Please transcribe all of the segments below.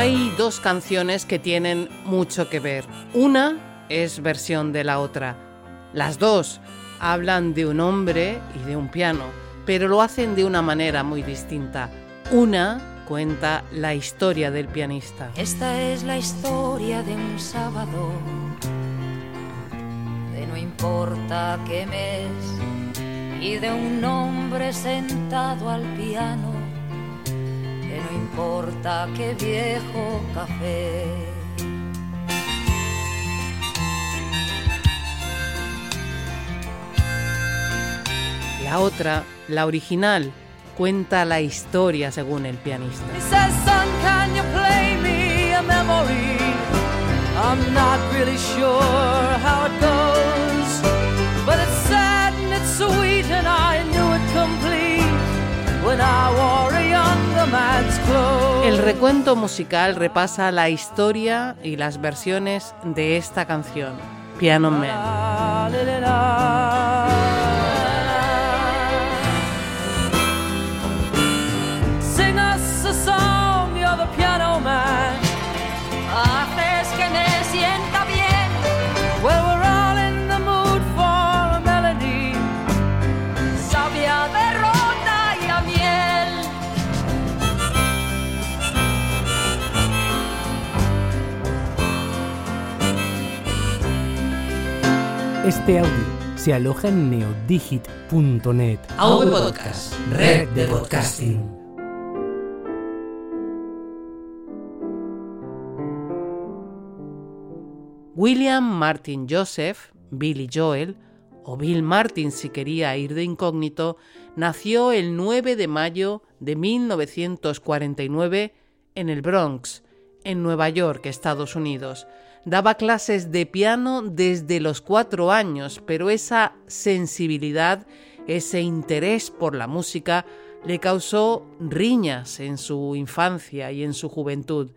Hay dos canciones que tienen mucho que ver. Una es versión de la otra. Las dos hablan de un hombre y de un piano, pero lo hacen de una manera muy distinta. Una cuenta la historia del pianista. Esta es la historia de un sábado, de no importa qué mes, y de un hombre sentado al piano, no importa qué viejo café. La otra, la original, cuenta la historia según el pianista. El recuento musical repasa la historia y las versiones de esta canción, Piano Man. Este audio se aloja en neodigit.net. Audio Podcast, red de podcasting. William Martin Joseph, Billy Joel, o Bill Martin si quería ir de incógnito, nació el 9 de mayo de 1949 en el Bronx, en Nueva York, Estados Unidos. Daba clases de piano desde los cuatro años, pero esa sensibilidad, ese interés por la música, le causó riñas en su infancia y en su juventud.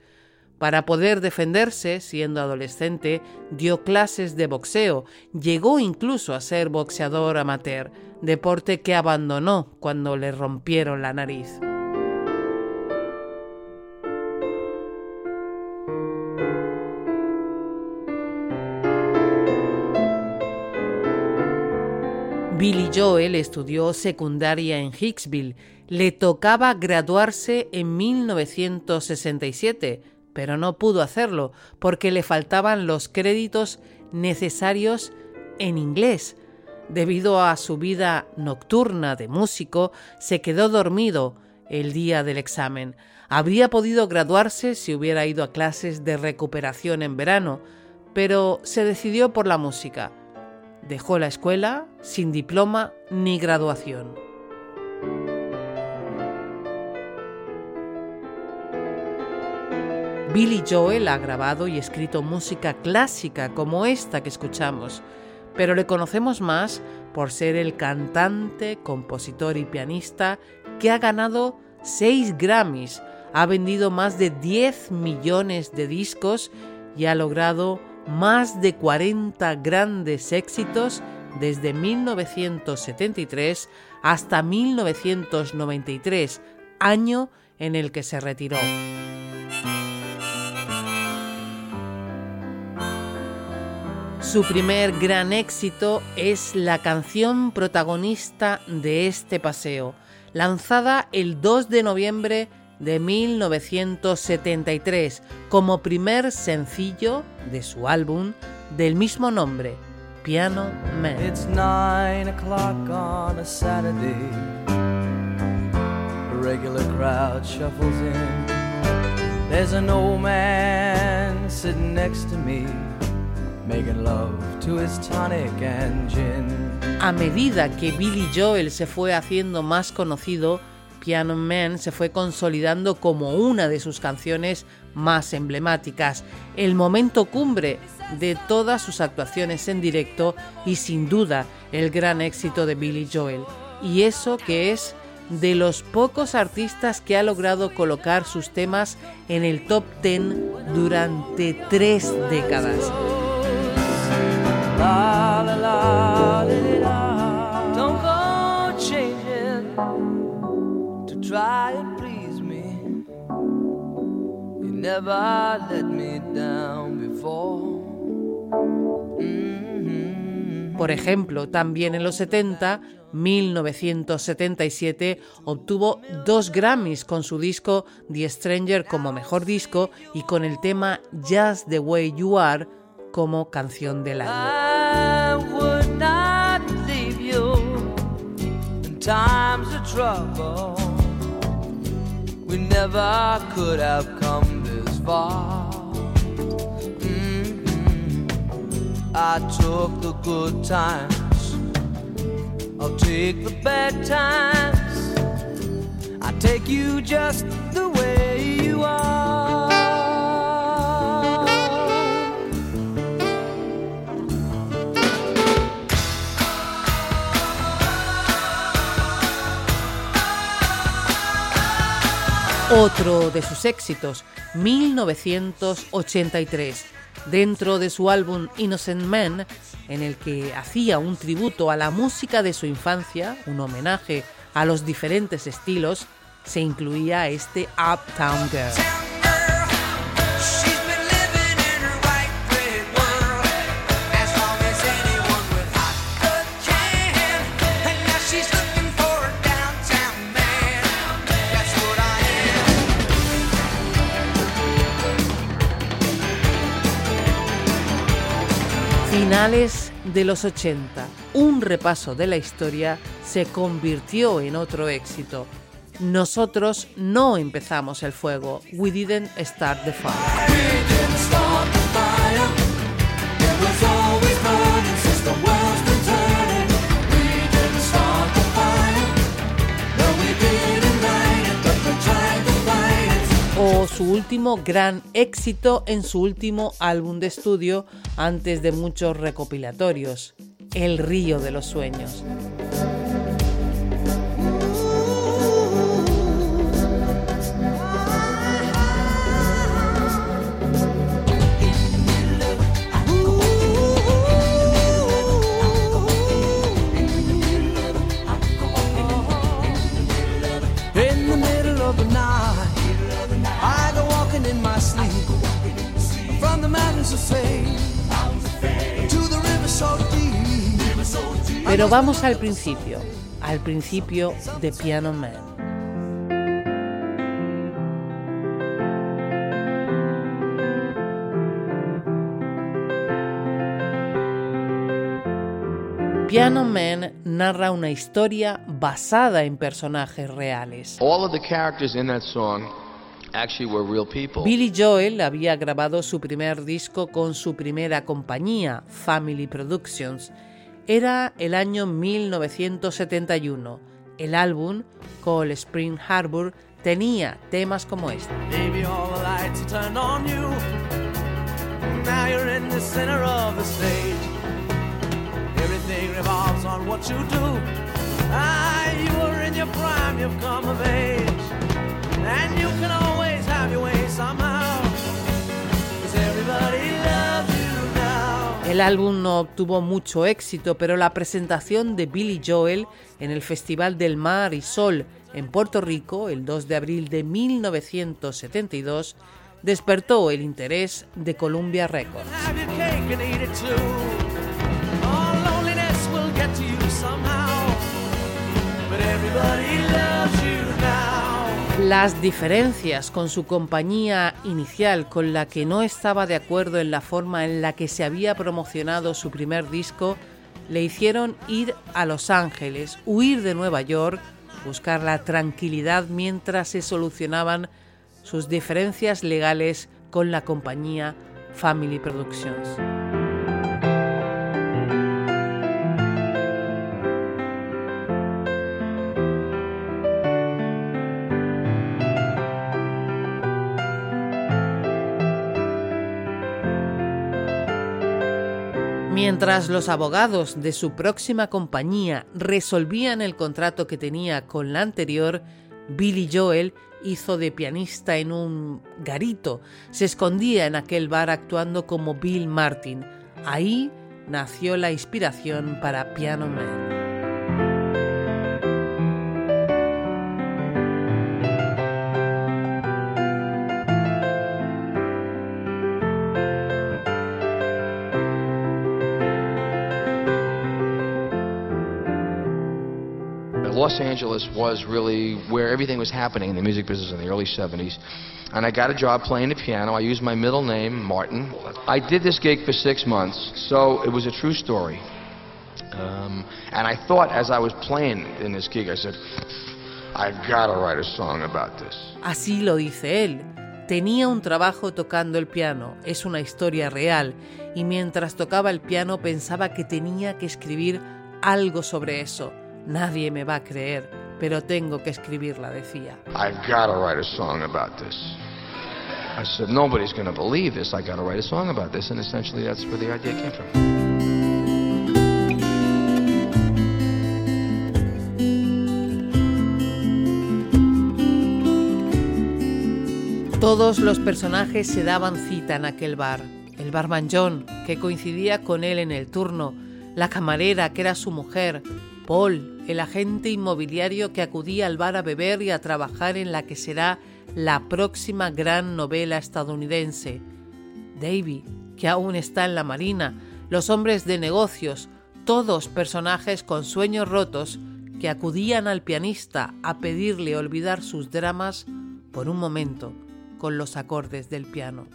Para poder defenderse, siendo adolescente, dio clases de boxeo, llegó incluso a ser boxeador amateur, deporte que abandonó cuando le rompieron la nariz. Joel estudió secundaria en Hicksville. Le tocaba graduarse en 1967, pero no pudo hacerlo porque le faltaban los créditos necesarios en inglés. Debido a su vida nocturna de músico, se quedó dormido el día del examen. Habría podido graduarse si hubiera ido a clases de recuperación en verano, pero se decidió por la música Dejó la escuela sin diploma ni graduación. Billy Joel ha grabado y escrito música clásica como esta que escuchamos, pero le conocemos más por ser el cantante, compositor y pianista que ha ganado seis Grammys, ha vendido más de 10 millones de discos y ha logrado más de 40 grandes éxitos desde 1973 hasta 1993, año en el que se retiró. Su primer gran éxito es la canción protagonista de este paseo, lanzada el 2 de noviembre de 1973 como primer sencillo de su álbum del mismo nombre, Piano Man. It's nine o'clock on a Saturday. A regular crowd shuffles in. There's an old man sitting next to me. Making love to his tonic and gin. A medida que Billy Joel se fue haciendo más conocido, Piano Man se fue consolidando como una de sus canciones más emblemáticas, el momento cumbre de todas sus actuaciones en directo y sin duda el gran éxito de Billy Joel. Y eso que es de los pocos artistas que ha logrado colocar sus temas en el top 10 durante tres décadas. Never let me down before. Mm-hmm. Por ejemplo, también en los 70, 1977, obtuvo dos Grammys con su disco The Stranger como mejor disco y con el tema Just the Way You Are como canción del año. times of trouble. We never could have come far. Mm-hmm. I took the good times, I'll take the bad times. I take you just the way you are. Otro de sus éxitos, 1983, dentro de su álbum Innocent Man, en el que hacía un tributo a la música de su infancia, un homenaje a los diferentes estilos, se incluía este Uptown Girl. Finales de los 80, un repaso de la historia se convirtió en otro éxito. Nosotros no empezamos el fuego. We didn't start the fire. Su último gran éxito en su último álbum de estudio antes de muchos recopilatorios, El río de los sueños. Pero vamos al principio, al principio de Piano Man. Piano Man narra una historia basada en personajes reales. All of the characters in that song Billy Joel había grabado su primer disco con su primera compañía, Family Productions. Era el año 1971. El álbum, Call Spring Harbor, tenía temas como este. Everything revolves on what you do. Ah, you are in your prime, you've come of age. And you can El álbum no obtuvo mucho éxito, pero la presentación de Billy Joel en el Festival del Mar y Sol en Puerto Rico el 2 de abril de 1972 despertó el interés de Columbia Records. Las diferencias con su compañía inicial, con la que no estaba de acuerdo en la forma en la que se había promocionado su primer disco, le hicieron ir a Los Ángeles, huir de Nueva York, buscar la tranquilidad mientras se solucionaban sus diferencias legales con la compañía Family Productions. Mientras los abogados de su próxima compañía resolvían el contrato que tenía con la anterior, Billy Joel hizo de pianista en un garito. Se escondía en aquel bar actuando como Bill Martin. Ahí nació la inspiración para Piano Man. Los Angeles was really where everything was happening in the music business in the early 70s. And I got a job playing the piano. I used my middle name, Martin. I did this gig for six months, so it was a true story. Um, and I thought as I was playing in this gig, I said, I've got to write a song about this. Así lo dice él. Tenía un trabajo tocando el piano, es una historia real, y mientras tocaba el piano pensaba que tenía que escribir algo sobre eso. Nadie me va a creer, pero tengo que escribirla, decía. I've got to write a song about this. I said, nobody's going to believe this. I got to write a song about this. And essentially, that's where the idea came from. Todos los personajes se daban cita en aquel bar. El barman John, que coincidía con él en el turno, la camarera, que era su mujer, Paul, el agente inmobiliario que acudía al bar a beber y a trabajar en la que será la próxima gran novela estadounidense, Davy, que aún está en la marina, los hombres de negocios, todos personajes con sueños rotos que acudían al pianista a pedirle olvidar sus dramas por un momento con los acordes del piano.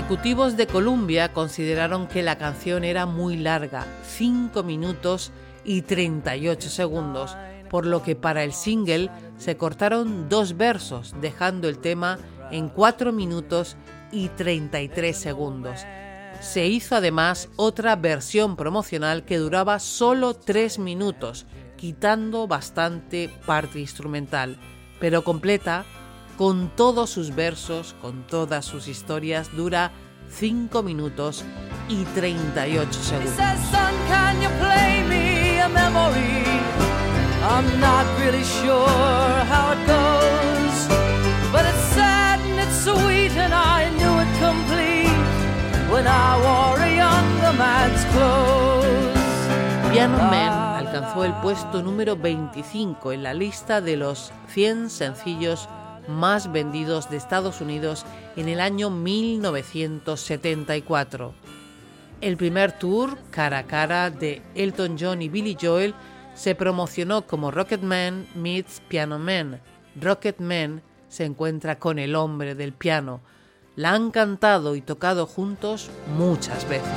Ejecutivos de Columbia consideraron que la canción era muy larga, 5 minutos y 38 segundos, por lo que para el single se cortaron dos versos, dejando el tema en 4 minutos y 33 segundos. Se hizo además otra versión promocional que duraba solo 3 minutos, quitando bastante parte instrumental, pero completa con todos sus versos, con todas sus historias, dura 5 minutos y 38 segundos. Piano Man alcanzó el puesto número 25 en la lista de los 100 sencillos más vendidos de Estados Unidos en el año 1974. El primer tour cara a cara de Elton John y Billy Joel se promocionó como Rocket Man meets Piano Man. Rocket Man se encuentra con el hombre del piano. La han cantado y tocado juntos muchas veces.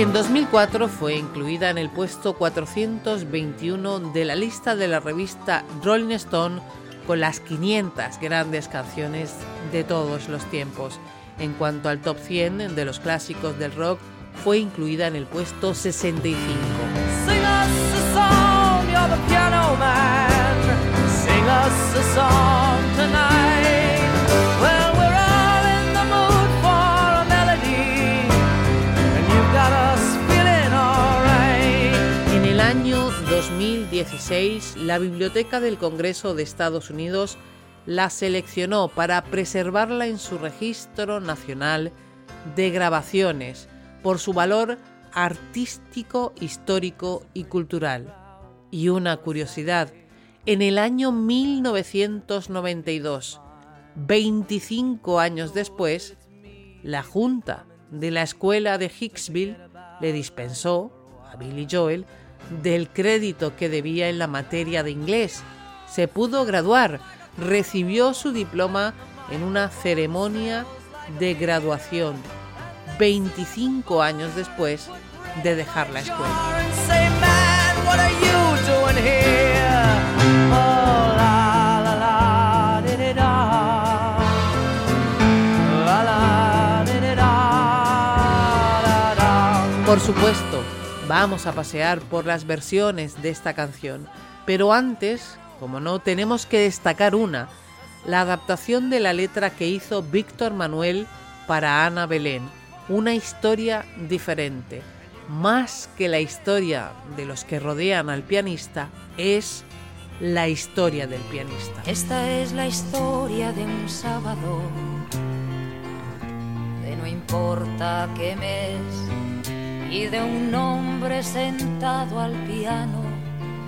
En 2004 fue incluida en el puesto 421 de la lista de la revista Rolling Stone con las 500 grandes canciones de todos los tiempos. En cuanto al top 100 de los clásicos del rock, fue incluida en el puesto 65. En el año 2016, la Biblioteca del Congreso de Estados Unidos la seleccionó para preservarla en su registro nacional de grabaciones por su valor artístico, histórico y cultural. Y una curiosidad, en el año 1992, 25 años después, la Junta de la Escuela de Hicksville le dispensó a Billy Joel del crédito que debía en la materia de inglés. Se pudo graduar, recibió su diploma en una ceremonia de graduación 25 años después de dejar la escuela. Por supuesto, vamos a pasear por las versiones de esta canción, pero antes, como no, tenemos que destacar una, la adaptación de la letra que hizo Víctor Manuel para Ana Belén, una historia diferente. Más que la historia de los que rodean al pianista, es la historia del pianista. Esta es la historia de un sábado, de no importa qué mes, y de un hombre sentado al piano,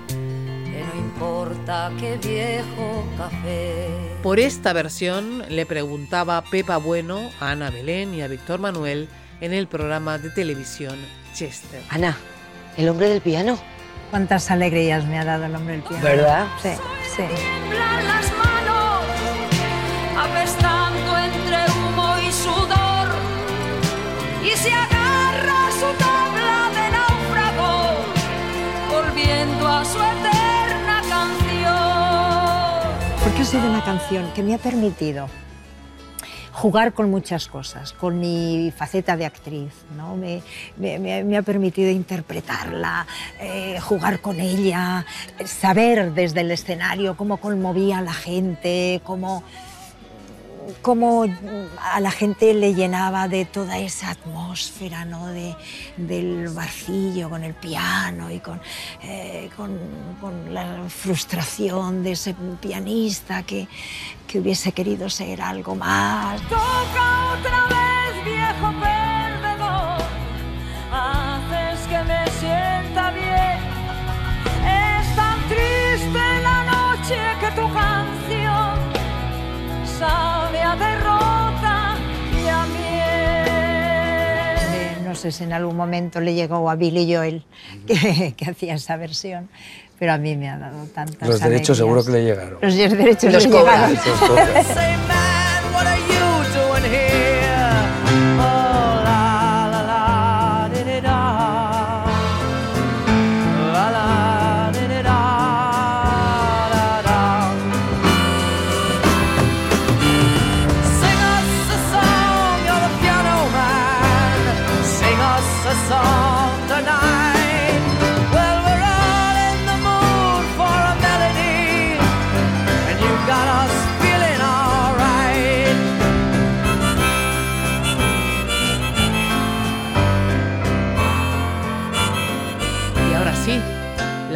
de no importa qué viejo café. Por esta versión le preguntaba Pepa Bueno a Ana Belén y a Víctor Manuel en el programa de televisión Chester. Ana, el hombre del piano. Cuántas alegrías me ha dado el hombre del piano. ¿Verdad? Sí, sí. Las manos, apestando entre humo y sudor, y se agarra su tabla de náufrago, volviendo a su eterna canción. Porque ha sido una canción que me ha permitido jugar con muchas cosas, con mi faceta de actriz, ¿no? me, ha permitido interpretarla, eh, jugar con ella, saber desde el escenario cómo conmovía a la gente, cómo, cómo a la gente le llenaba de toda esa atmósfera ¿no? de, del barcillo con el piano y con, eh, con, la frustración de ese pianista que, que hubiese querido ser algo más. Toca otra vez, viejo perdedor, si en algún momento le llegó a Billy Joel que, que hacía esa versión, pero a mí me ha dado tantas Los derechos seguro que le llegaron. Los derechos Los le llegaron.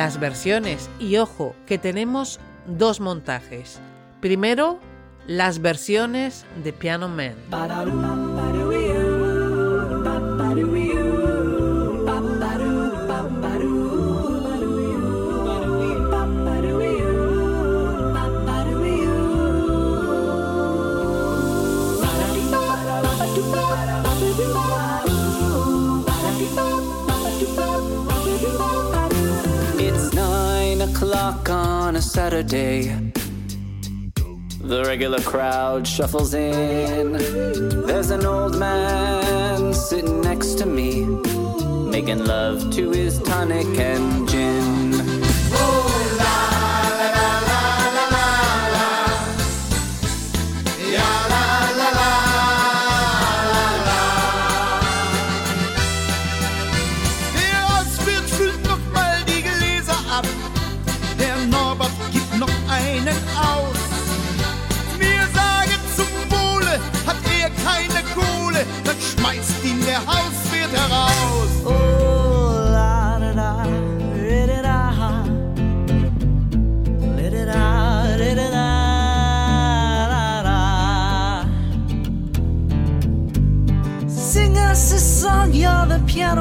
Las versiones. Y ojo, que tenemos dos montajes. Primero, las versiones de Piano Man. A Saturday. The regular crowd shuffles in. There's an old man sitting next to me, making love to his tonic and gin.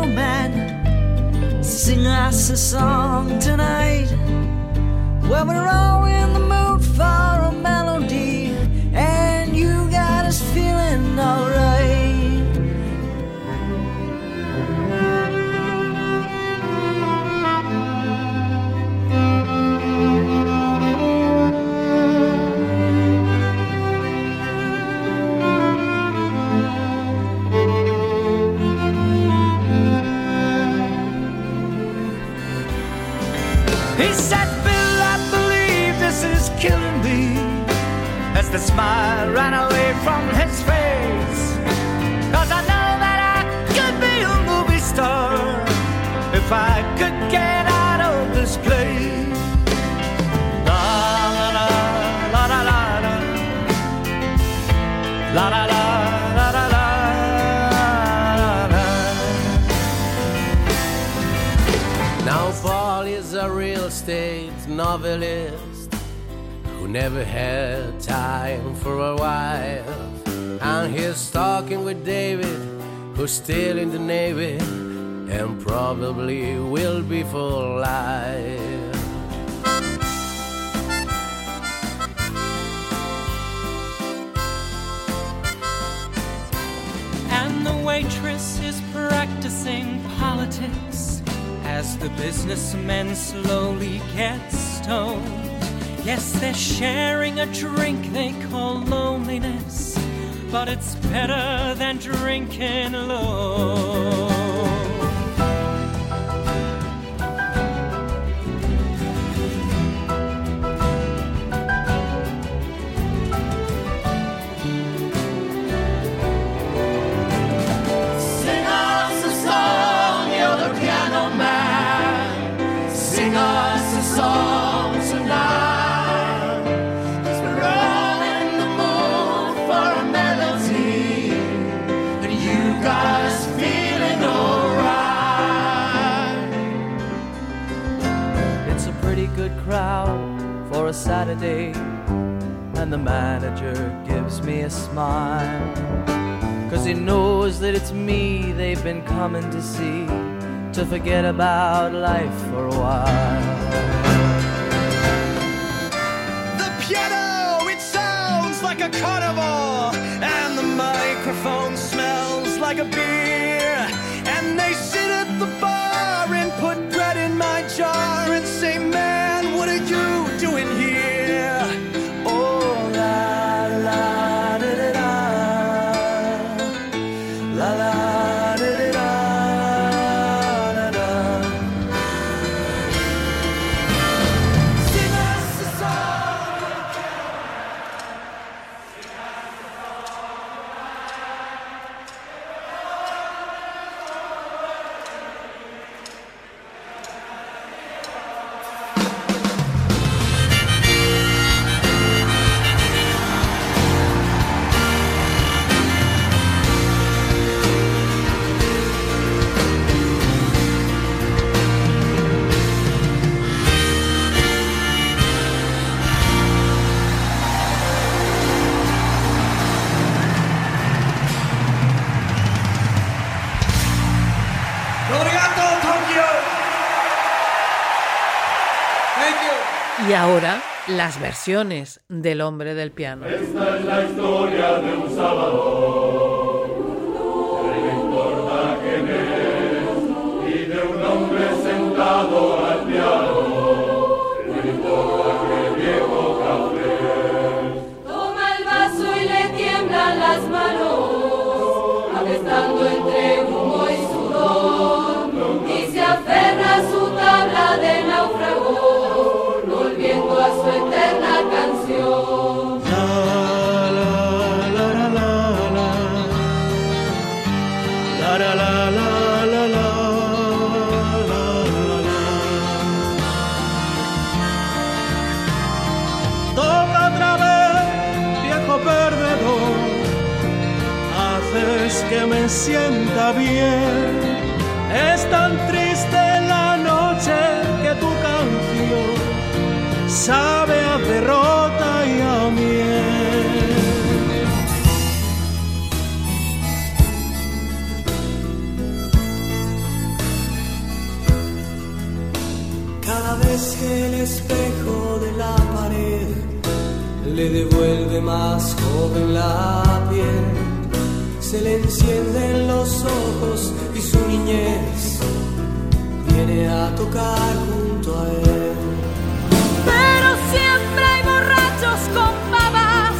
The man. Sing us a song tonight. Well, we're all all, is a real estate novelist who never had time for a wife. And he's talking with David, who's still in the Navy and probably will be for life. And the waitress is practicing politics as the businessmen slowly get stoned. Yes, they're sharing a drink they call loneliness, but it's better than drinking alone. Saturday, and the manager gives me a smile. Cause he knows that it's me they've been coming to see to forget about life for a while. The piano, it sounds like a carnival, and the microphone smells like a beer. Y ahora, las versiones del hombre del piano. Esta es la historia de un sábado, que me sienta bien. Es tan triste la noche que tu canción sabe a derrota y a miel. Cada vez que el espejo de la pared le devuelve más joven la piel, se le encienden los ojos y su niñez viene a tocar junto a él. Pero siempre hay borrachos con babas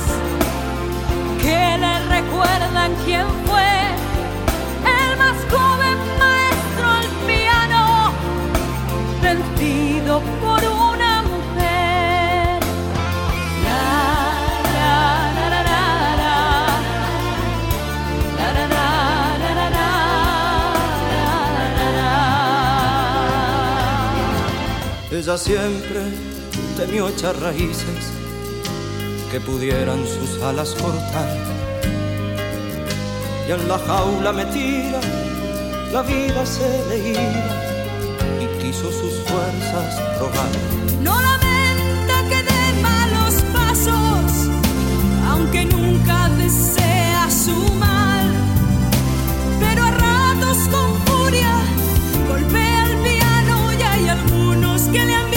que le recuerdan quién fue Ella siempre temió echar raíces que pudieran sus alas cortar. Y en la jaula metida la vida se le iba y quiso sus fuerzas probar. No lamenta que dé malos pasos, aunque nunca desea su mal. Pero a ratos con que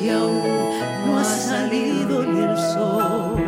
y aún no ha salido ni el sol.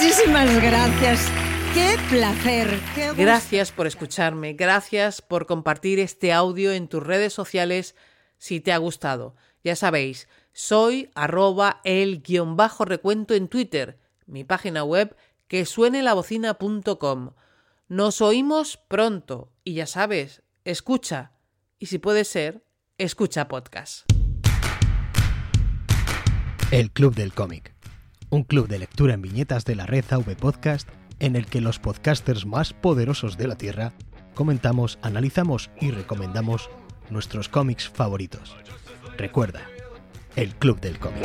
Muchísimas gracias. Qué placer. Qué. Gracias por escucharme, gracias por compartir este audio en tus redes sociales si te ha gustado. Ya sabéis, soy arroba el guion bajo recuento en Twitter, mi página web que suene la bocina.com. Nos oímos pronto y ya sabes, escucha y si puede ser, escucha podcast. El Club del Cómic. Un club de lectura en viñetas de la red AV Podcast en el que los podcasters más poderosos de la Tierra comentamos, analizamos y recomendamos nuestros cómics favoritos. Recuerda, el Club del Cómic.